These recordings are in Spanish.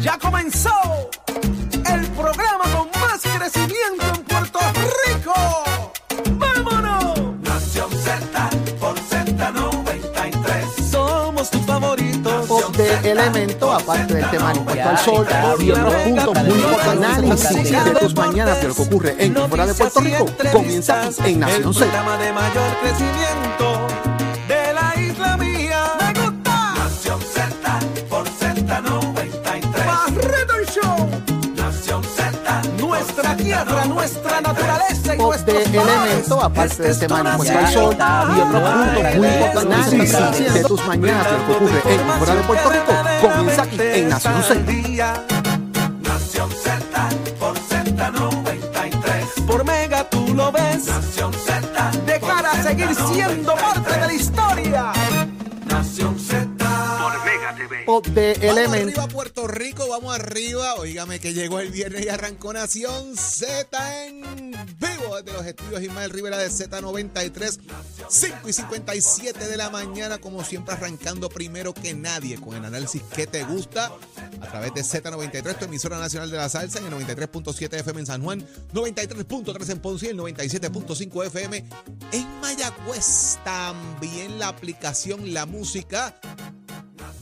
Ya comenzó el programa con más crecimiento en Puerto Rico. ¡Vámonos! Nación Z por Z93. Somos tus favoritos. Pop de elemento, aparte del tema impuesto al sol y otros puntos muy importantes análisis de tus mañanas de lo que ocurre en y fuera de Puerto Rico comienza en Nación El Z. programa de mayor crecimiento de mares. elemento, aparte Este es tema tu impuesto al sol y otros puntos muy importantes análisis de tus mañanas de lo que ocurre en fuera de Puerto Rico comienza aquí en Nación Z. Nación Z por Z93. Por Mega tú lo ves. Nación Z. De cara a seguir siendo parte de la historia. Nación De Vamos elemento. arriba Puerto Rico, vamos arriba. Óigame que llegó el viernes y arrancó Nación Z en vivo desde los estudios Ismael Rivera de Z93, 5 y 57 de la mañana, como siempre arrancando primero que nadie con el análisis que te gusta a través de Z93, tu emisora nacional de la salsa en el 93.7 FM en San Juan, 93.3 en Ponce y el 97.5 FM en Mayagüez. También la aplicación La Música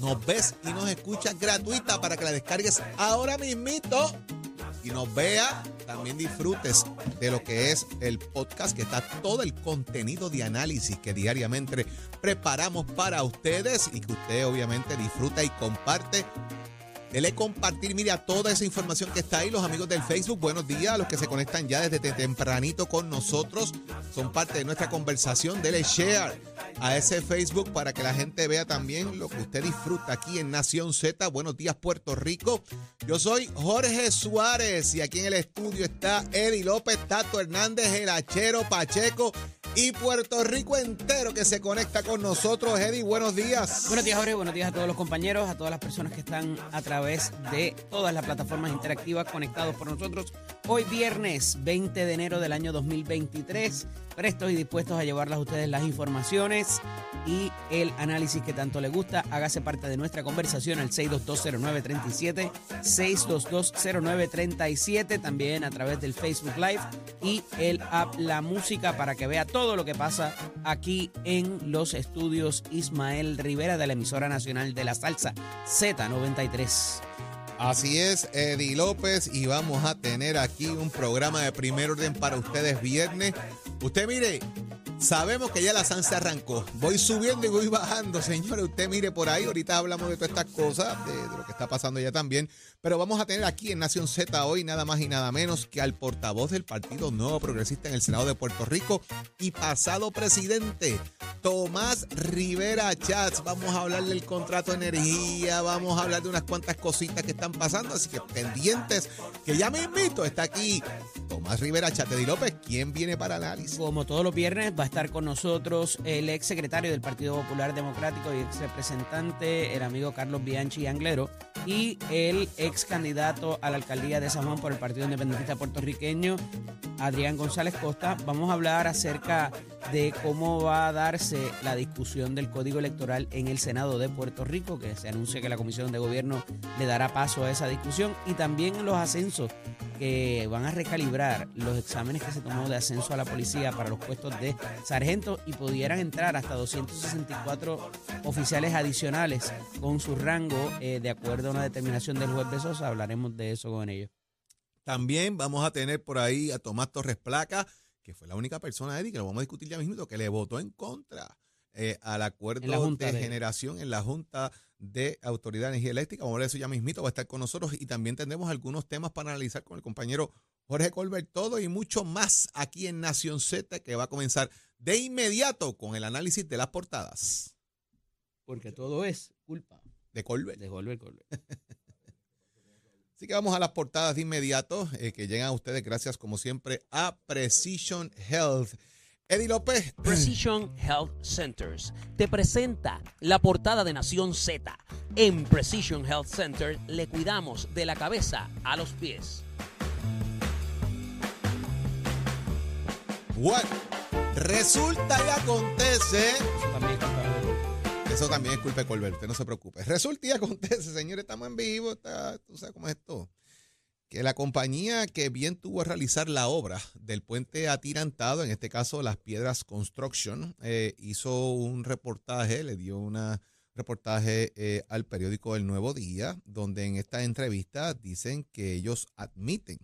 nos ves y nos escuchas gratuita para que la descargues ahora mismito. Y nos vea, también disfrutes de lo que es el podcast, que está todo el contenido de análisis que diariamente preparamos para ustedes y que usted obviamente disfruta y comparte. Dele compartir, mire, a toda esa información que está ahí, los amigos del Facebook, buenos días, a los que se conectan ya desde tempranito con nosotros, son parte de nuestra conversación, dele share a ese Facebook para que la gente vea también lo que usted disfruta aquí en Nación Z. Buenos días, Puerto Rico. Yo soy Jorge Suárez y aquí en el estudio está Eddie López, Tato Hernández, el Pacheco y Puerto Rico entero que se conecta con nosotros. Eddie, buenos días. Buenos días, Jorge. Buenos días a todos los compañeros, a todas las personas que están a través de todas las plataformas interactivas conectados por nosotros. Hoy viernes 20 de enero del año 2023, prestos y dispuestos a llevarles a ustedes las informaciones y el análisis que tanto les gusta. Hágase parte de nuestra conversación al 6220937, 6220937, también a través del Facebook Live y el app La Música para que vea todo lo que pasa aquí en los estudios Ismael Rivera de la emisora nacional de la salsa Z93. Así es, Eddie López, y vamos a tener aquí un programa de primer orden para ustedes viernes. Usted mire, sabemos que ya la San se arrancó. Voy subiendo y voy bajando, señores. Usted mire por ahí, ahorita hablamos de todas estas cosas, de, de lo que está pasando ya también. Pero vamos a tener aquí en Nación Z hoy nada más y nada menos que al portavoz del Partido Nuevo Progresista en el Senado de Puerto Rico y pasado presidente, Tomás Rivera Chats. Vamos a hablar del contrato de energía, vamos a hablar de unas cuantas cositas que están pasando, así que pendientes, que ya me invito, está aquí Tomás Rivera Chats. Eddie López, ¿quién viene para análisis? Como todos los viernes va a estar con nosotros el ex secretario del Partido Popular Democrático y ex representante, el amigo Carlos Bianchi Anglero, y el ex candidato a la alcaldía de San Juan por el Partido Independentista Puertorriqueño, Adrián González Costa. Vamos a hablar acerca de cómo va a darse la discusión del Código Electoral en el Senado de Puerto Rico, que se anuncia que la Comisión de Gobierno le dará paso a esa discusión, y también los ascensos que van a recalibrar los exámenes que se tomó de ascenso a la policía para los puestos de sargento y pudieran entrar hasta 264 oficiales adicionales con su rango eh, de acuerdo a una determinación del juez Besosa. Hablaremos de eso con ellos. También vamos a tener por ahí a Tomás Torres Placa, que fue la única persona, Eddie, que lo vamos a discutir ya mismo, que le votó en contra eh, al acuerdo En la Junta de, de- generación en la Junta de Autoridad de Energía Eléctrica. Vamos a ver eso ya mismito, va a estar con nosotros y también tendremos algunos temas para analizar con el compañero Jorge Colbert, todo y mucho más aquí en Nación Z, que va a comenzar de inmediato con el análisis de las portadas Porque todo es culpa de Colbert. de Golver Colbert. Así que vamos a las portadas de inmediato eh, que llegan a ustedes gracias como siempre a Precision Health. Eddie López, Precision Health Centers te presenta la portada de Nación Z. En Precision Health Center le cuidamos de la cabeza a los pies. Bueno, resulta y acontece, Eso también es culpa de. Eso también es culpa de Colbert, usted no se preocupe. Resulta y acontece, señores, estamos en vivo, está, tú sabes cómo es esto. Que la compañía que bien tuvo a realizar la obra del puente atirantado, en este caso Las Piedras Construction, eh, hizo un reportaje, le dio un reportaje eh, al periódico El Nuevo Día, donde en esta entrevista dicen que ellos admiten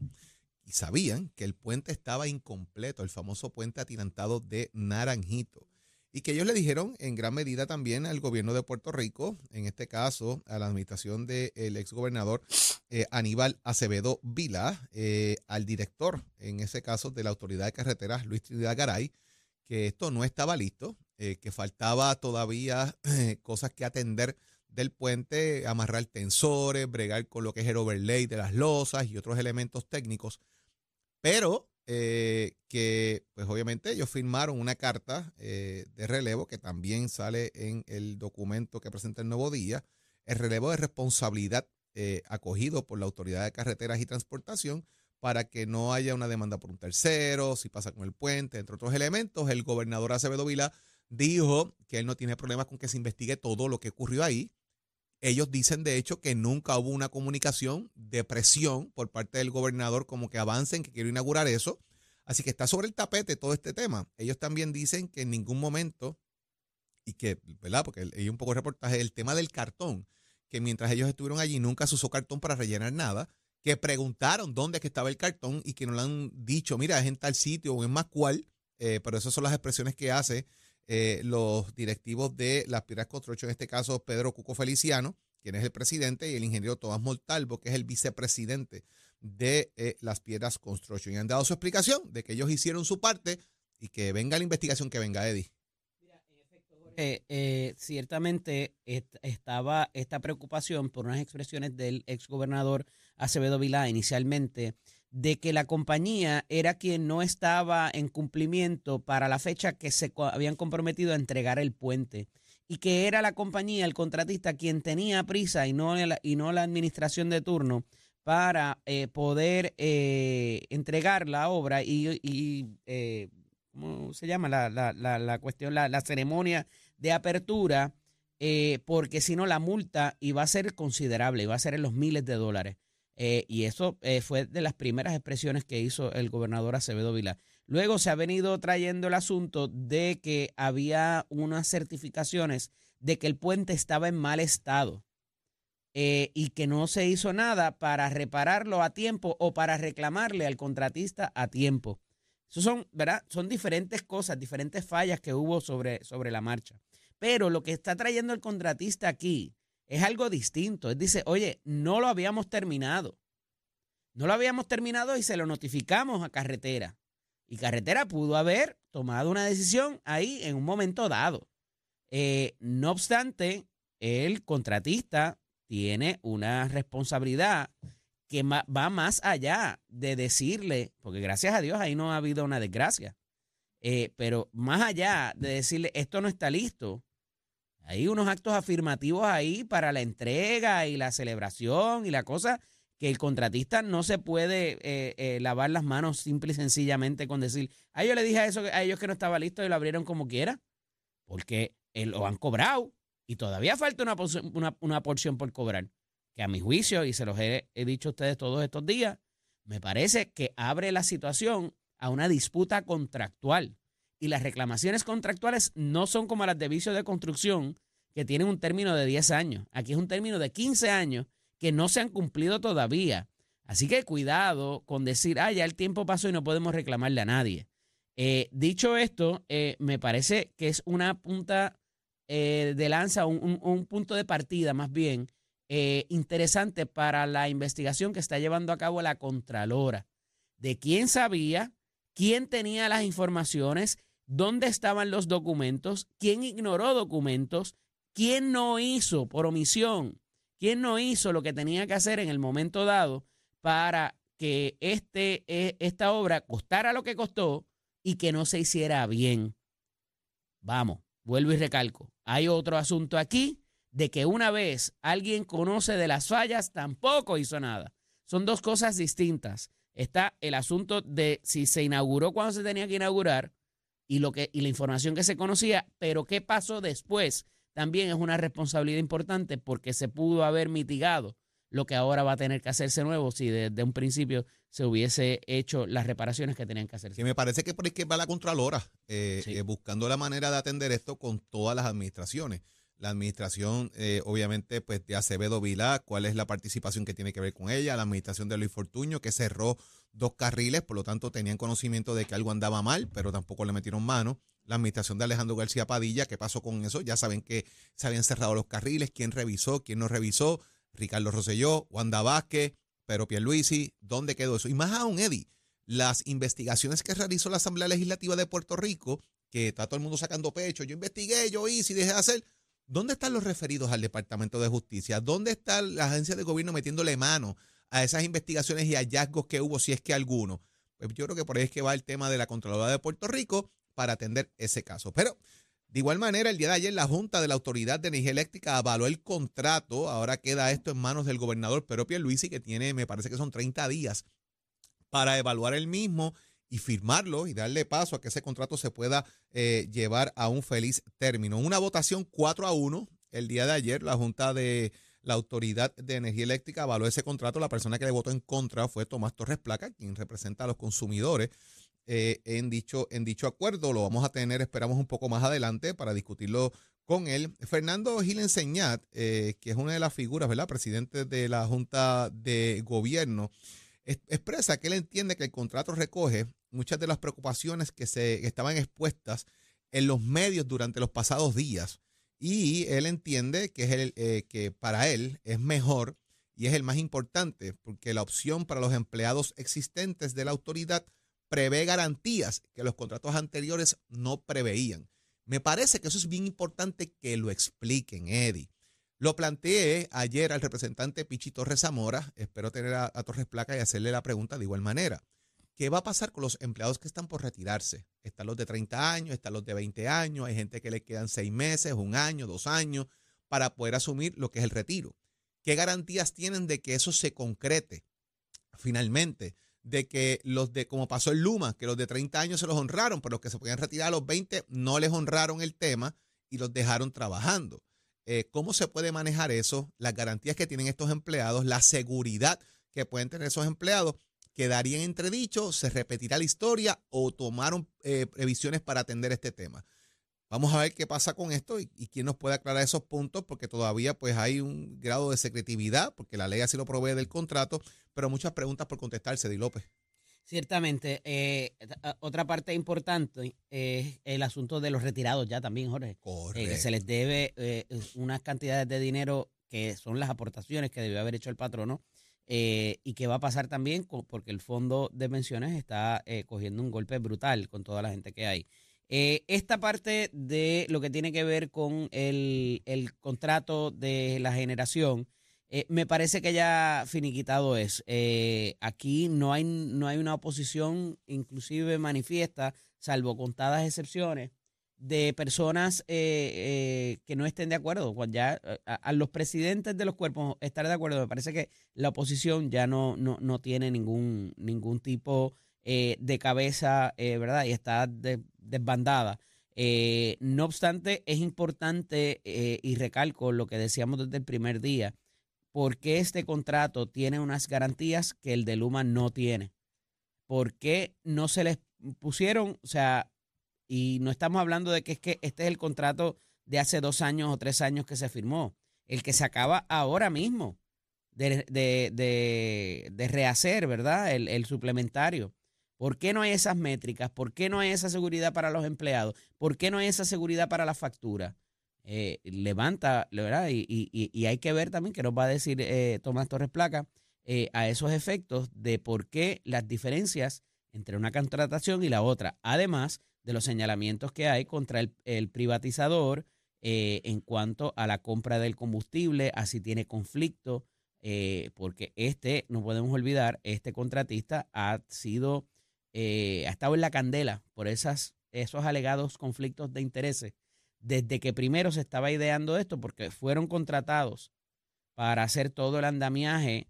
y sabían que el puente estaba incompleto, el famoso puente atirantado de Naranjito y que ellos le dijeron en gran medida también al gobierno de Puerto Rico, en este caso a la administración del exgobernador eh, Aníbal Acevedo Vila, eh, al director, en ese caso de la Autoridad de Carreteras, Luis Trinidad Garay, que esto no estaba listo, eh, que faltaba todavía cosas que atender del puente, amarrar tensores, bregar con lo que es el overlay de las losas y otros elementos técnicos. Pero eh, que pues obviamente ellos firmaron una carta eh, de relevo que también sale en el documento que presenta el Nuevo Día, el relevo de responsabilidad eh, acogido por la Autoridad de Carreteras y Transportación para que no haya una demanda por un tercero, si pasa con el puente, entre otros elementos. El gobernador Acevedo Vila dijo que él no tiene problemas con que se investigue todo lo que ocurrió ahí, ellos dicen, de hecho, que nunca hubo una comunicación de presión por parte del gobernador como que avancen, que quiero inaugurar eso. Así que está sobre el tapete todo este tema. Ellos también dicen que en ningún momento, y que, ¿verdad? Porque hay un poco de reportaje, el tema del cartón, que mientras ellos estuvieron allí nunca se usó cartón para rellenar nada, que preguntaron dónde que estaba el cartón y que no le han dicho, mira, es en tal sitio o en más cual, eh, pero esas son las expresiones que hace eh, los directivos de las Piedras Construction, en este caso Pedro Cuco Feliciano, quien es el presidente, y el ingeniero Tomás Mortalvo, que es el vicepresidente de eh, las Piedras Construction. Y han dado su explicación de que ellos hicieron su parte y que venga la investigación que venga, Eddie. Eh, ciertamente estaba esta preocupación por unas expresiones del exgobernador Acevedo Vilá inicialmente de que la compañía era quien no estaba en cumplimiento para la fecha que se habían comprometido a entregar el puente y que era la compañía, el contratista, quien tenía prisa y no la, y no la administración de turno para eh, poder eh, entregar la obra y, eh, ¿cómo se llama? La, la, la cuestión, la, ceremonia de apertura, porque si no la multa iba a ser considerable, iba a ser en los miles de dólares. Eh, y eso eh, fue de las primeras expresiones que hizo el gobernador Acevedo Vila. Luego se ha venido trayendo el asunto de que había unas certificaciones de que el puente estaba en mal estado eh, y que no se hizo nada para repararlo a tiempo o para reclamarle al contratista a tiempo. Eso son, ¿verdad? Son diferentes cosas, diferentes fallas que hubo sobre, sobre la marcha. Pero lo que está trayendo el contratista aquí es algo distinto. Él dice, oye, no lo habíamos terminado. No lo habíamos terminado y se lo notificamos a carretera. Y carretera pudo haber tomado una decisión ahí en un momento dado. Eh, no obstante, el contratista tiene una responsabilidad que va más allá de decirle, porque gracias a Dios ahí no ha habido una desgracia, eh, pero más allá de decirle esto no está listo, hay unos actos afirmativos ahí para la entrega y la celebración y la cosa que el contratista no se puede eh, eh, lavar las manos simple y sencillamente con decir, ah, yo le dije a, eso, a ellos que no estaba listo y lo abrieron como quiera, porque eh, lo han cobrado y todavía falta una, una, una, porción por cobrar, que a mi juicio, y se los he, he dicho a ustedes todos estos días, me parece que abre la situación a una disputa contractual y las reclamaciones contractuales no son como las de vicio de construcción, que tienen un término de 10 años. Aquí es un término de 15 años que no se han cumplido todavía. Así que cuidado con decir, ah, ya el tiempo pasó y no podemos reclamarle a nadie. Eh, dicho esto, eh, me parece que es una punta eh, de lanza, un, un, punto de partida más bien interesante para la investigación que está llevando a cabo la Contralora. De quién sabía, quién tenía las informaciones, dónde estaban los documentos, quién ignoró documentos, quién no hizo por omisión, quién no hizo lo que tenía que hacer en el momento dado para que este, e, esta obra costara lo que costó y que no se hiciera bien. Vamos, vuelvo y recalco. Hay otro asunto aquí de que una vez alguien conoce de las fallas, tampoco hizo nada. Son dos cosas distintas. Está el asunto de si se inauguró cuando se tenía que inaugurar y, lo que, y la información que se conocía, pero qué pasó después también es una responsabilidad importante porque se pudo haber mitigado lo que ahora va a tener que hacerse nuevo si desde un principio se hubiese hecho las reparaciones que tenían que hacerse. Que me parece que por ahí que va la Contralora, eh, Sí. eh, buscando la manera de atender esto con todas las administraciones. La administración, eh, obviamente, pues de Acevedo Vilá, cuál es la participación que tiene que ver con ella, la administración de Luis Fortuño, que cerró dos carriles, por lo tanto tenían conocimiento de que algo andaba mal, pero tampoco le metieron mano. La administración de Alejandro García Padilla, ¿qué pasó con eso? Ya saben que se habían cerrado los carriles, quién revisó, quién no revisó, Ricardo Rosselló, Wanda Vázquez, Pero Pierluisi, ¿dónde quedó eso? Y más aún, Eddie, las investigaciones que realizó la Asamblea Legislativa de Puerto Rico, que está todo el mundo sacando pecho, yo investigué, yo hice y dejé de hacer. ¿Dónde están los referidos al Departamento de Justicia? ¿Dónde está la agencia de gobierno metiéndole mano a esas investigaciones y hallazgos que hubo, si es que alguno? Pues yo creo que por ahí es que va el tema de la Contraloría de Puerto Rico para atender ese caso. Pero de igual manera, el día de ayer la Junta de la Autoridad de Energía Eléctrica avaló el contrato. Ahora queda esto en manos del gobernador Pedro Pierluisi, que tiene, me parece que son 30 días para evaluar el mismo y firmarlo y darle paso a que ese contrato se pueda eh, llevar a un feliz término. Una votación 4 a 1 el día de ayer, la Junta de la Autoridad de Energía Eléctrica avaló ese contrato. La persona que le votó en contra fue Tomás Torres Placa, quien representa a los consumidores eh, en, dicho, en dicho acuerdo. Lo vamos a tener, esperamos, un poco más adelante para discutirlo con él. Fernando Gil Enseñat, eh, que es una de las figuras, ¿verdad? Presidente de la Junta de Gobierno, expresa que él entiende que el contrato recoge muchas de las preocupaciones que, se, estaban expuestas en los medios durante los pasados días. Y él entiende que, es el, eh, que para él es mejor y es el más importante, porque la opción para los empleados existentes de la autoridad prevé garantías que los contratos anteriores no preveían. Me parece que eso es bien importante que lo expliquen, Eddie. Lo planteé ayer al representante Pichi Torres Zamora. Espero tener a, Torres Placa y hacerle la pregunta de igual manera. ¿Qué va a pasar con los empleados que están por retirarse? Están los de 30 años, están los de 20 años, hay gente que le quedan seis meses, un año, dos años para poder asumir lo que es el retiro. ¿Qué garantías tienen de que eso se concrete finalmente? De que los de, como pasó en Luma, que los de 30 años se los honraron, pero los que se podían retirar a los 20 no les honraron el tema y los dejaron trabajando. Eh, ¿Cómo se puede manejar eso? Las garantías que tienen estos empleados, la seguridad que pueden tener esos empleados, quedarían entredicho, se repetirá la historia o tomaron eh, previsiones para atender este tema. Vamos a ver qué pasa con esto y, y quién nos puede aclarar esos puntos, porque todavía pues hay un grado de secretividad, porque la ley así lo provee del contrato, pero muchas preguntas por contestarse, Di López. Ciertamente, eh, a- otra parte importante es el asunto de los retirados ya también, Jorge. Eh, que Correcto. se les debe eh, unas cantidades de dinero que son las aportaciones que debió haber hecho el patrono eh, y que va a pasar también porque el fondo de pensiones está eh, cogiendo un golpe brutal con toda la gente que hay. Eh, esta parte de lo que tiene que ver con el, el contrato de la generación, eh, me parece que ya finiquitado es. Eh, aquí no hay, no hay una oposición, inclusive manifiesta, salvo contadas excepciones, de personas eh, eh, que no estén de acuerdo. Cuando ya a, los presidentes de los cuerpos estar de acuerdo, me parece que la oposición ya no, no, no tiene ningún, ningún tipo de cabeza, ¿verdad? Y está de- desbandada. No obstante, es importante, y recalco lo que decíamos desde el primer día, porque este contrato tiene unas garantías que el de Luma no tiene. ¿Por qué no se les pusieron? O sea, y no estamos hablando de que es que este es el contrato de hace dos años o tres años que se firmó, el que se acaba ahora mismo de, de- de- de rehacer, ¿verdad? El, el suplementario. ¿Por qué no hay esas métricas? ¿Por qué no hay esa seguridad para los empleados? ¿Por qué no hay esa seguridad para la factura? Eh, levanta, ¿verdad? Y, y- hay que ver también que nos va a decir eh, Tomás Torres Placa eh, a esos efectos de por qué las diferencias entre una contratación y la otra, además de los señalamientos que hay contra el, el privatizador eh, en cuanto a la compra del combustible, así tiene conflicto, eh, porque este, no podemos olvidar, este contratista ha sido, ha estado en la candela por esas, esos alegados conflictos de intereses desde que primero se estaba ideando esto, porque fueron contratados para hacer todo el andamiaje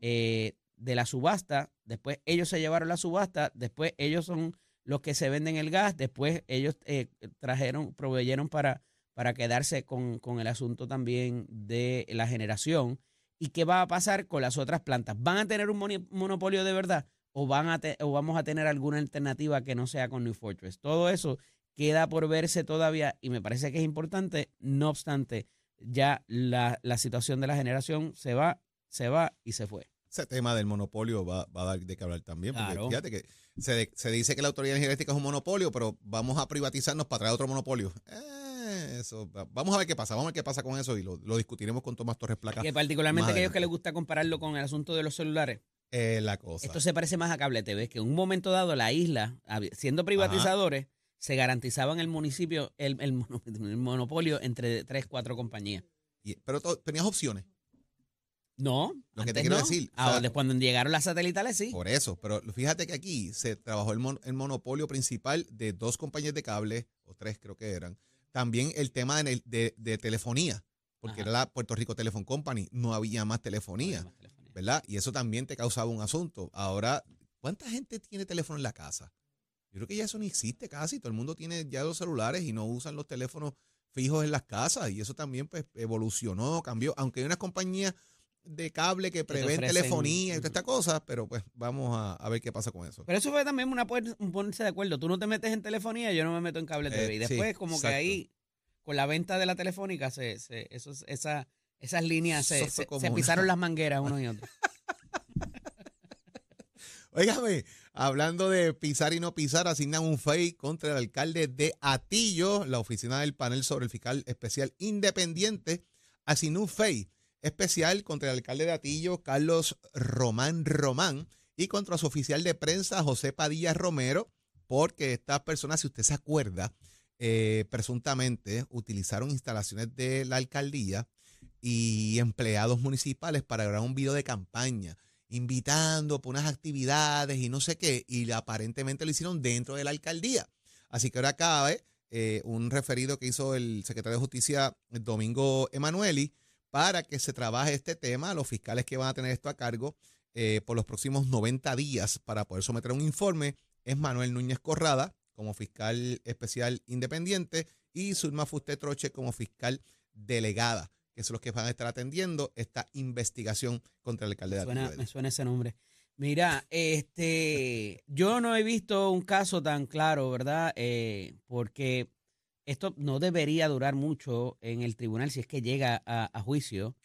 eh, de la subasta, después ellos se llevaron la subasta, después ellos son los que se venden el gas, después ellos eh, trajeron, proveyeron para, para quedarse con, con el asunto también de la generación. ¿Y qué va a pasar con las otras plantas? ¿Van a tener un monopolio de verdad o, van a o vamos a tener alguna alternativa que no sea con New Fortress? Todo eso queda por verse todavía y me parece que es importante. No obstante, ya la, la situación de la generación se va, se va y se fue. Ese tema del monopolio va, va a dar de qué hablar también. Porque Claro. fíjate que se, se dice que la autoridad energética es un monopolio, pero vamos a privatizarnos para traer otro monopolio. Eh, eso, va- vamos a ver qué pasa, vamos a ver qué pasa con eso y lo, lo discutiremos con Tomás Torres Placa. Que particularmente aquellos que les gusta compararlo con el asunto de los celulares. Eh, la cosa. Esto se parece más a cable TV, que en un momento dado la isla, siendo privatizadores, se garantizaban el municipio, el, el mono- el monopolio entre tres, cuatro compañías. Y- pero to- tenías opciones. No, Lo que te antes quiero no. decir, o Ahora, sea, cuando llegaron las satelitales, sí. Por eso, pero fíjate que aquí se trabajó el, mon- el monopolio principal de dos compañías de cable, o tres creo que eran. También el tema de, de- de telefonía, porque Ajá. era la Puerto Rico Telephone Company, no había más telefonía, ¿verdad? Y eso también te causaba un asunto. Ahora, ¿cuánta gente tiene teléfono en la casa? Yo creo que ya eso no existe casi, todo el mundo tiene ya los celulares y no usan los teléfonos fijos en las casas y eso también pues evolucionó, cambió, aunque hay unas compañías de cable que prevén telefonía y todas estas cosas, pero pues vamos a, a ver qué pasa con eso. Pero eso fue también una un ponerse de acuerdo. Tú no te metes en telefonía, yo no me meto en cable Eh, TV. Y sí, después, como exacto. que ahí, con la venta de la telefónica, se, se, esos, esa, esas líneas se, se- pisaron las mangueras unos y otros. Óigame, hablando de pisar y no pisar, asignan un FEI contra el alcalde de Atillo. La oficina del panel sobre el fiscal especial independiente asignó un FEI especial contra el alcalde de Atillo, Carlos Román Román, y contra su oficial de prensa, José Padilla Romero, porque estas personas, si usted se acuerda, eh, presuntamente utilizaron instalaciones de la alcaldía y empleados municipales para grabar un video de campaña invitando por unas actividades y no sé qué, y aparentemente lo hicieron dentro de la alcaldía. Así que ahora cabe eh, un referido que hizo el secretario de Justicia el Domingo Emanueli para que se trabaje este tema, los fiscales que van a tener esto a cargo eh, por los próximos 90 días para poder someter un informe es Manuel Núñez Corrada como fiscal especial independiente y Zulma Fuste Troche como fiscal delegada que son los que van a estar atendiendo esta investigación contra el alcalde de Suena- Atillo. me suena ese nombre. Mira, este, yo no he visto un caso tan claro, ¿verdad? Eh, porque esto no debería durar mucho en el tribunal si es que llega a, a juicio,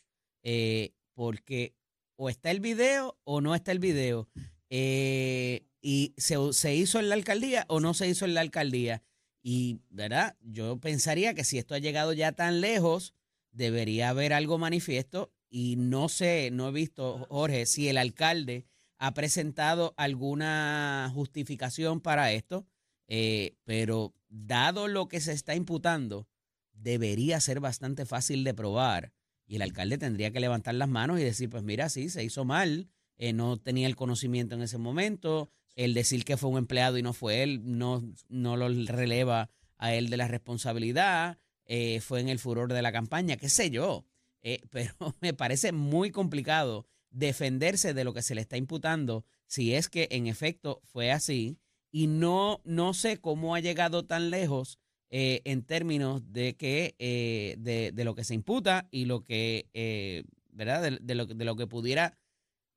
eh, porque o está el video o no está el video. Eh, y se, se hizo en la alcaldía o no se hizo en la alcaldía. Y, ¿verdad? Yo pensaría que si esto ha llegado ya tan lejos, debería haber algo manifiesto y no sé, no he visto, Jorge, si el alcalde ha presentado alguna justificación para esto, eh, pero dado lo que se está imputando, debería ser bastante fácil de probar y el alcalde tendría que levantar las manos y decir, pues mira, sí, se hizo mal, eh, no tenía el conocimiento en ese momento, el decir que fue un empleado y no fue él, no, no lo releva a él de la responsabilidad, eh, fue en el furor de la campaña, qué sé yo. Eh, pero me parece muy complicado defenderse de lo que se le está imputando si es que en efecto fue así y no, no sé cómo ha llegado tan lejos eh, en términos de que eh, de, de lo que se imputa y lo que eh, verdad de, lo, de lo que pudiera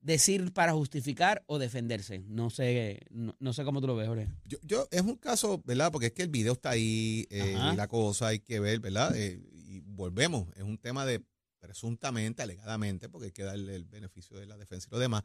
decir para justificar o defenderse no sé no, no sé cómo tú lo ves Jorge. Yo, yo- es un caso, ¿verdad? Porque es que el video está ahí eh, y la cosa hay que ver, ¿verdad? Eh, y volvemos, es un tema de presuntamente, alegadamente, porque hay que darle el beneficio de la defensa y lo demás.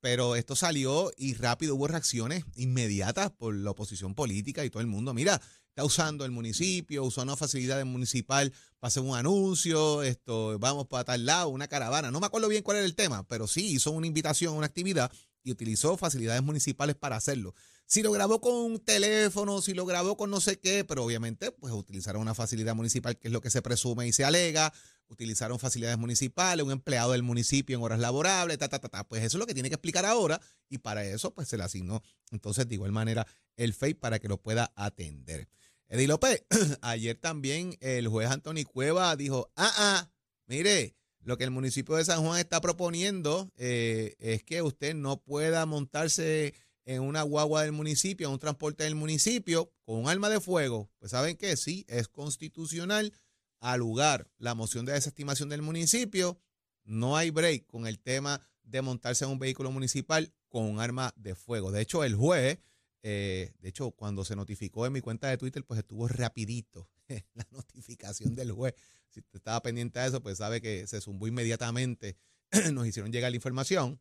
Pero esto salió y rápido hubo reacciones inmediatas por la oposición política y todo el mundo. Mira, está usando el municipio, usó una facilidad municipal para hacer un anuncio, esto, vamos para tal lado, una caravana. No me acuerdo bien cuál era el tema, pero sí hizo una invitación a una actividad y utilizó facilidades municipales para hacerlo. Si lo grabó con un teléfono, si lo grabó con no sé qué, pero obviamente pues utilizaron una facilidad municipal que es lo que se presume y se alega, utilizaron facilidades municipales, un empleado del municipio en horas laborables, ta, ta, ta, ta. Pues eso es lo que tiene que explicar ahora y para eso pues se le asignó entonces de igual manera el FEI para que lo pueda atender. Eddie López, ayer también el juez Anthony Cueva dijo, ah, ah, mire, lo que el municipio de San Juan está proponiendo eh, es que usted no pueda montarse en una guagua del municipio, en un transporte del municipio, con un arma de fuego. Pues saben que sí, es constitucional. Al lugar la moción de desestimación del municipio, no hay break con el tema de montarse en un vehículo municipal con un arma de fuego. De hecho, el juez, eh, de hecho, cuando se notificó en mi cuenta de Twitter, pues estuvo rapidito la notificación del juez. Si usted estaba pendiente de eso, pues sabe que se zumbó inmediatamente. Nos hicieron llegar la información.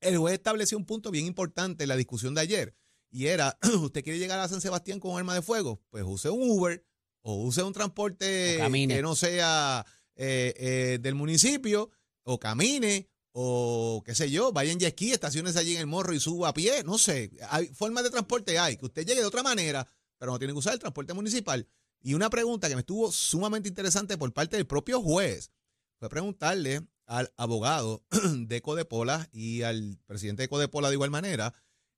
El juez estableció un punto bien importante en la discusión de ayer. Y era, ¿usted quiere llegar a San Sebastián con un arma de fuego? Pues use un Uber o use un transporte que no sea eh, eh, del municipio, o camine, o qué sé yo, vaya en jet ski, estaciones allí en el morro y suba a pie, no sé. Hay formas de transporte hay, que usted llegue de otra manera, pero no tiene que usar el transporte municipal. Y una pregunta que me estuvo sumamente interesante por parte del propio juez fue preguntarle al abogado de Codepola y al presidente de Codepola de igual manera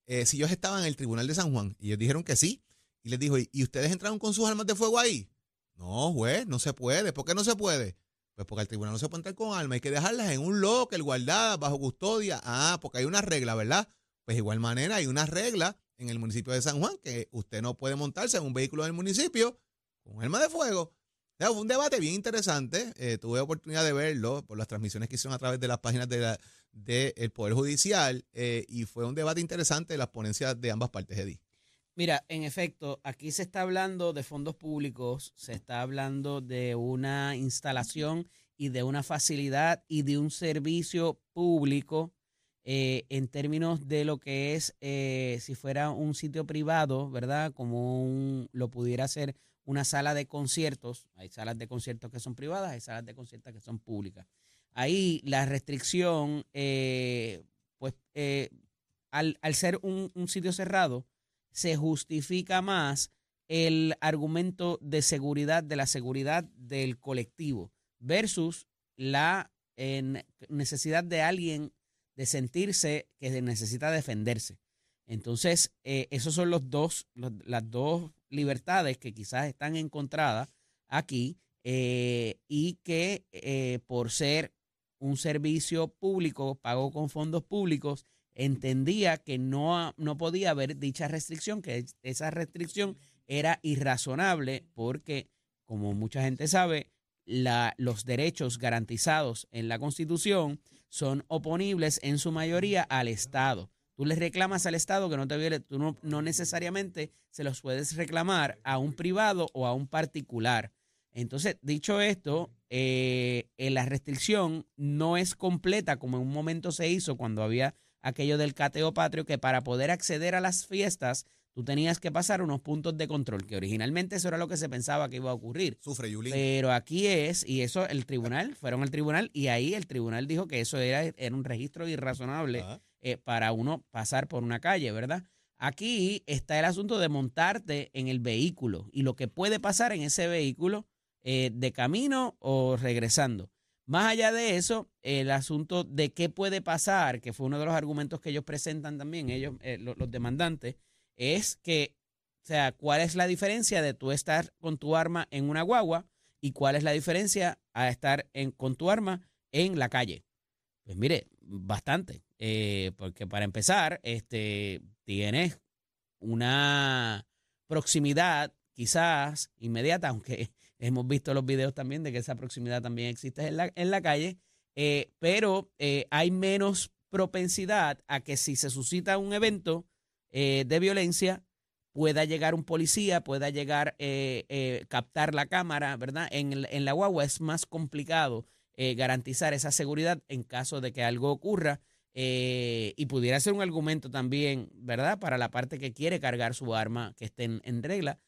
eh, si ellos estaban en el tribunal de San Juan. Y ellos dijeron que sí. Y les dijo, ¿y ustedes entraron con sus armas de fuego ahí? No, juez, no se puede. ¿Por qué no se puede? Pues porque al tribunal no se puede entrar con armas, hay que dejarlas en un locker, guardadas, bajo custodia. Ah, porque hay una regla, ¿verdad? Pues de igual manera hay una regla en el municipio de San Juan que usted no puede montarse en un vehículo del municipio con arma de fuego. Fue un debate bien interesante. eh, tuve oportunidad de verlo por las transmisiones que hicieron a través de las páginas del de el Poder Judicial eh, y fue un debate interesante las ponencias de ambas partes, Eddie. Mira, en efecto, aquí se está hablando de fondos públicos, se está hablando de una instalación y de una facilidad y de un servicio público eh, en términos de lo que es eh, si fuera un sitio privado, ¿verdad? Como un- lo pudiera ser una sala de conciertos. Hay salas de conciertos que son privadas, hay salas de conciertos que son públicas. Ahí la restricción, eh, pues eh, al, al ser un- un sitio cerrado, se justifica más el argumento de seguridad, de la seguridad del colectivo, versus la necesidad de alguien de sentirse que necesita defenderse. Entonces, eh, esos son los dos, las dos libertades que quizás están encontradas aquí eh, y que eh, por ser un servicio público pago con fondos públicos, entendía que no, no podía haber dicha restricción, que es- esa restricción era irrazonable porque, como mucha gente sabe, la- los derechos garantizados en la Constitución son oponibles en su mayoría al Estado. Tú le reclamas al Estado que no te viole, tú no, no necesariamente se los puedes reclamar a un privado o a un particular. Entonces, dicho esto, eh, eh, la restricción no es completa como en un momento se hizo cuando había aquello del cateo patrio, que para poder acceder a las fiestas tú tenías que pasar unos puntos de control, que originalmente eso era lo que se pensaba que iba a ocurrir. Sufre Yulín. Pero aquí es, y eso el tribunal, fueron al tribunal y ahí el tribunal dijo que eso era, era un registro irrazonable eh, para uno pasar por una calle, ¿verdad? Aquí está el asunto de montarte en el vehículo y lo que puede pasar en ese vehículo eh, de camino o regresando. Más allá de eso, el asunto de qué puede pasar, que fue uno de los argumentos que ellos presentan también, ellos, eh, lo- los demandantes, es que, o sea, ¿cuál es la diferencia de tú estar con tu arma en una guagua y cuál es la diferencia a estar en, con tu arma en la calle? Pues mire, bastante. eh, porque para empezar, este, tienes una proximidad quizás inmediata, aunque hemos visto los videos también de que esa proximidad también existe en la, en la calle, eh, pero eh, hay menos propensidad a que si se suscita un evento eh, de violencia, pueda llegar un policía, pueda llegar, captar la cámara, ¿verdad? En, en la guagua es más complicado garantizar esa seguridad en caso de que algo ocurra y pudiera ser un argumento también, ¿verdad? Para la parte que quiere cargar su arma que esté en, regla,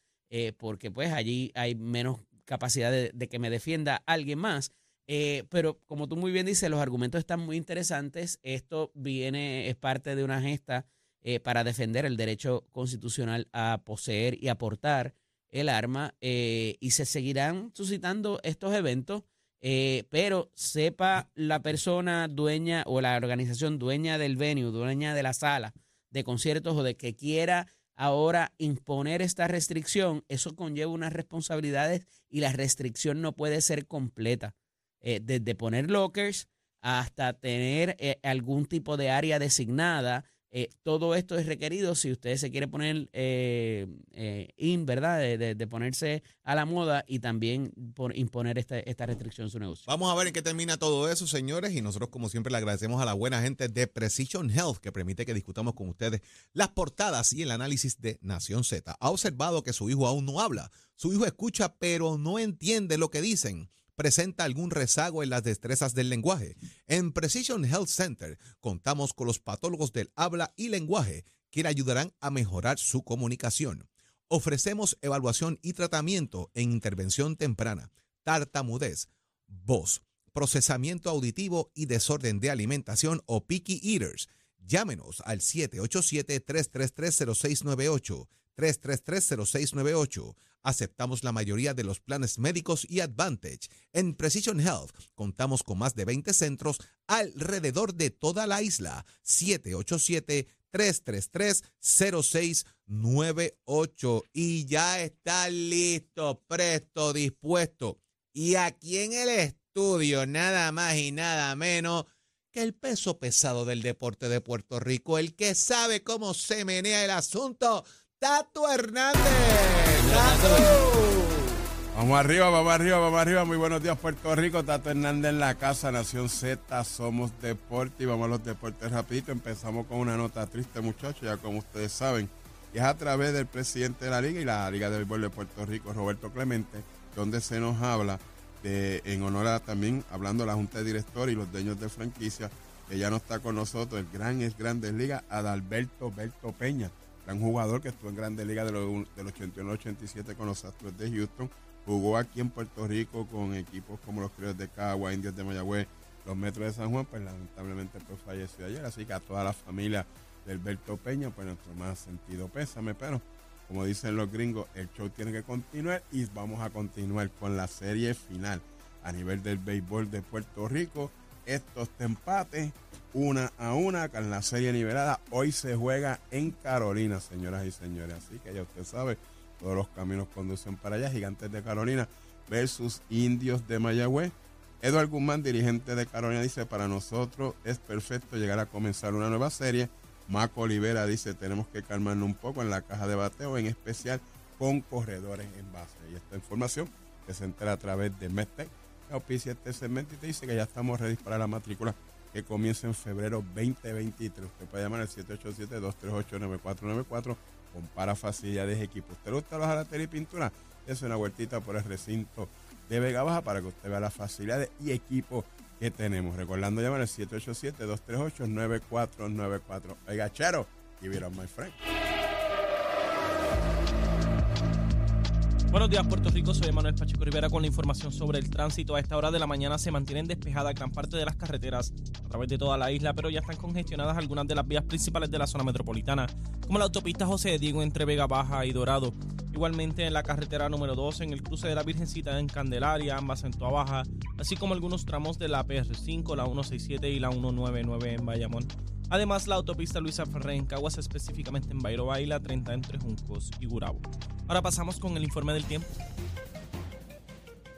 porque pues allí hay menos capacidad de, que me defienda alguien más. Eh, pero como tú muy bien dices, los argumentos están muy interesantes. Esto viene, es parte de una gesta eh, para defender el derecho constitucional a poseer y aportar el arma eh, y se seguirán suscitando estos eventos, eh, pero sepa la persona dueña o la organización dueña del venue, dueña de la sala de conciertos o de que quiera ahora imponer esta restricción, eso conlleva unas responsabilidades y la restricción no puede ser completa. Eh, desde poner lockers hasta tener eh, algún tipo de área designada Eh, todo esto es requerido si usted se quiere poner eh, eh, in, ¿verdad? De, ponerse a la moda y también imponer esta, esta restricción en su negocio. Vamos a ver en qué termina todo eso, señores. Y nosotros, como siempre, le agradecemos a la buena gente de Precision Health que permite que discutamos con ustedes las portadas y el análisis de Nación Z. Ha observado que su hijo aún no habla. Su hijo escucha, pero no entiende lo que dicen. Presenta algún rezago en las destrezas del lenguaje. En Precision Health Center contamos con los patólogos del habla y lenguaje que le ayudarán a mejorar su comunicación. Ofrecemos evaluación y tratamiento en intervención temprana, tartamudez, voz, procesamiento auditivo y desorden de alimentación o picky eaters. Llámenos al 787-333-0698, 333-0698. Aceptamos la mayoría de los planes médicos y Advantage. En Precision Health contamos con más de 20 centros alrededor de toda la isla. 787-333-0698. Y ya está listo, presto, dispuesto. Y aquí en el estudio, nada más y nada menos que el peso pesado del deporte de Puerto Rico, el que sabe cómo se menea el asunto, Tato Hernández. ¡Tato! Vamos arriba, vamos arriba, vamos arriba. Muy buenos días, Puerto Rico. Tato Hernández en la casa, Nación Z, somos deporte y vamos a los deportes rapidito. Empezamos con una nota triste, muchachos, ya como ustedes saben. Y es a través del presidente de la liga y la Liga de Béisbol de Puerto Rico, Roberto Clemente, donde se nos habla de, en honor a también, hablando de la Junta de Directores y los dueños de franquicia, que ya no está con nosotros, el gran es Grandes Ligas, Adalberto Berto Peña, gran jugador que estuvo en Grandes Ligas de del 81 al 87 con los Astros de Houston, jugó aquí en Puerto Rico con equipos como los Criollos de Cagua, Indios de Mayagüez, los Metros de San Juan, pues lamentablemente pues falleció ayer, así que a toda la familia del Berto Peña, pues nuestro más sentido pésame, pero como dicen los gringos, el show tiene que continuar y vamos a continuar con la serie final a nivel del béisbol de Puerto Rico. Estos empates, una a una, con la serie nivelada. Hoy se juega en Carolina, señoras y señores. Así que ya usted sabe, todos los caminos conducen para allá. Gigantes de Carolina versus Indios de Mayagüez. Eduardo Guzmán, dirigente de Carolina, dice, para nosotros es perfecto llegar a comenzar una nueva serie. Maco Olivera dice, tenemos que calmarnos un poco en la caja de bateo, en especial con corredores en base. Y esta información que se entera a través de Medtech, que auspicia este segmento y te dice que ya estamos ready para la matrícula que comienza en febrero 2023. Usted puede llamar al 787-238-9494 compara facilidades de equipo. ¿Usted le gusta la jalatería y pintura? Es una vueltita por el recinto de Vega Baja para que usted vea las facilidades y equipo que tenemos. Recordando llamar al 787-238-9494. Oiga, chero, it up, my friend. Buenos días, Puerto Rico. Soy Manuel Pacheco Rivera con la información sobre el tránsito. A esta hora de la mañana se mantienen despejadas gran parte de las carreteras a través de toda la isla, pero ya están congestionadas algunas de las vías principales de la zona metropolitana, como la autopista José de Diego entre Vega Baja y Dorado. Igualmente en la carretera número 2, en el cruce de la Virgencita en Candelaria, ambas en Toa Baja, así como algunos tramos de la PR5, la 167 y la 199 en Bayamón. Además, la autopista Luisa Ferré en Caguas, específicamente en Bayroba y la 30 entre Juncos y Gurabo. Ahora pasamos con el informe del tiempo.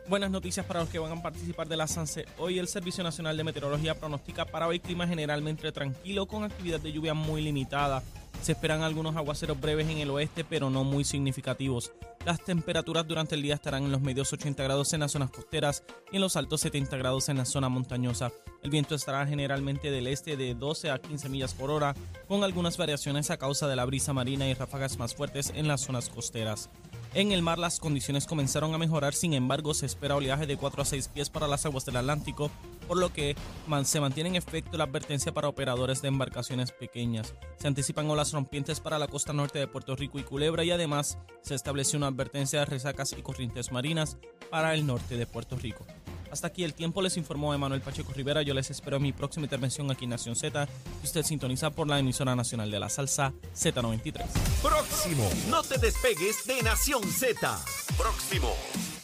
Buenas noticias para los que van a participar de la SANSE. Hoy el Servicio Nacional de Meteorología pronostica para hoy clima generalmente tranquilo con actividad de lluvia muy limitada. Se esperan algunos aguaceros breves en el oeste, pero no muy significativos. Las temperaturas durante el día estarán en los medios 80 grados en las zonas costeras y en los altos 70 grados en la zona montañosa. El viento estará generalmente del este de 12 a 15 millas por hora, con algunas variaciones a causa de la brisa marina y ráfagas más fuertes en las zonas costeras. En el mar las condiciones comenzaron a mejorar, sin embargo se espera oleaje de 4 a 6 pies para las aguas del Atlántico, por lo que se mantiene en efecto la advertencia para operadores de embarcaciones pequeñas. Se anticipan olas rompientes para la costa norte de Puerto Rico y Culebra y además se estableció una advertencia de resacas y corrientes marinas para el norte de Puerto Rico. Hasta aquí el tiempo, les informó Emanuel Pacheco Rivera. Yo les espero en mi próxima intervención aquí en Nación Z, usted sintoniza por la emisora nacional de la salsa Z93. Próximo. No te despegues de Nación Z. Próximo.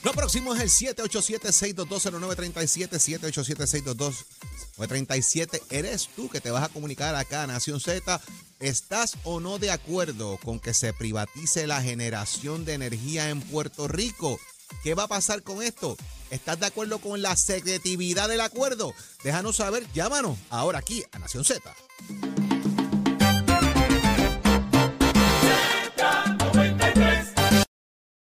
Lo próximo es el 787-622-0937, 787-622-937. ¿Eres tú que te vas a comunicar acá a Nación Z? ¿Estás o no de acuerdo con que se privatice la generación de energía en Puerto Rico? ¿Qué va a pasar con esto? ¿Estás de acuerdo con la secretividad del acuerdo? Déjanos saber, llámanos ahora aquí a Nación Z.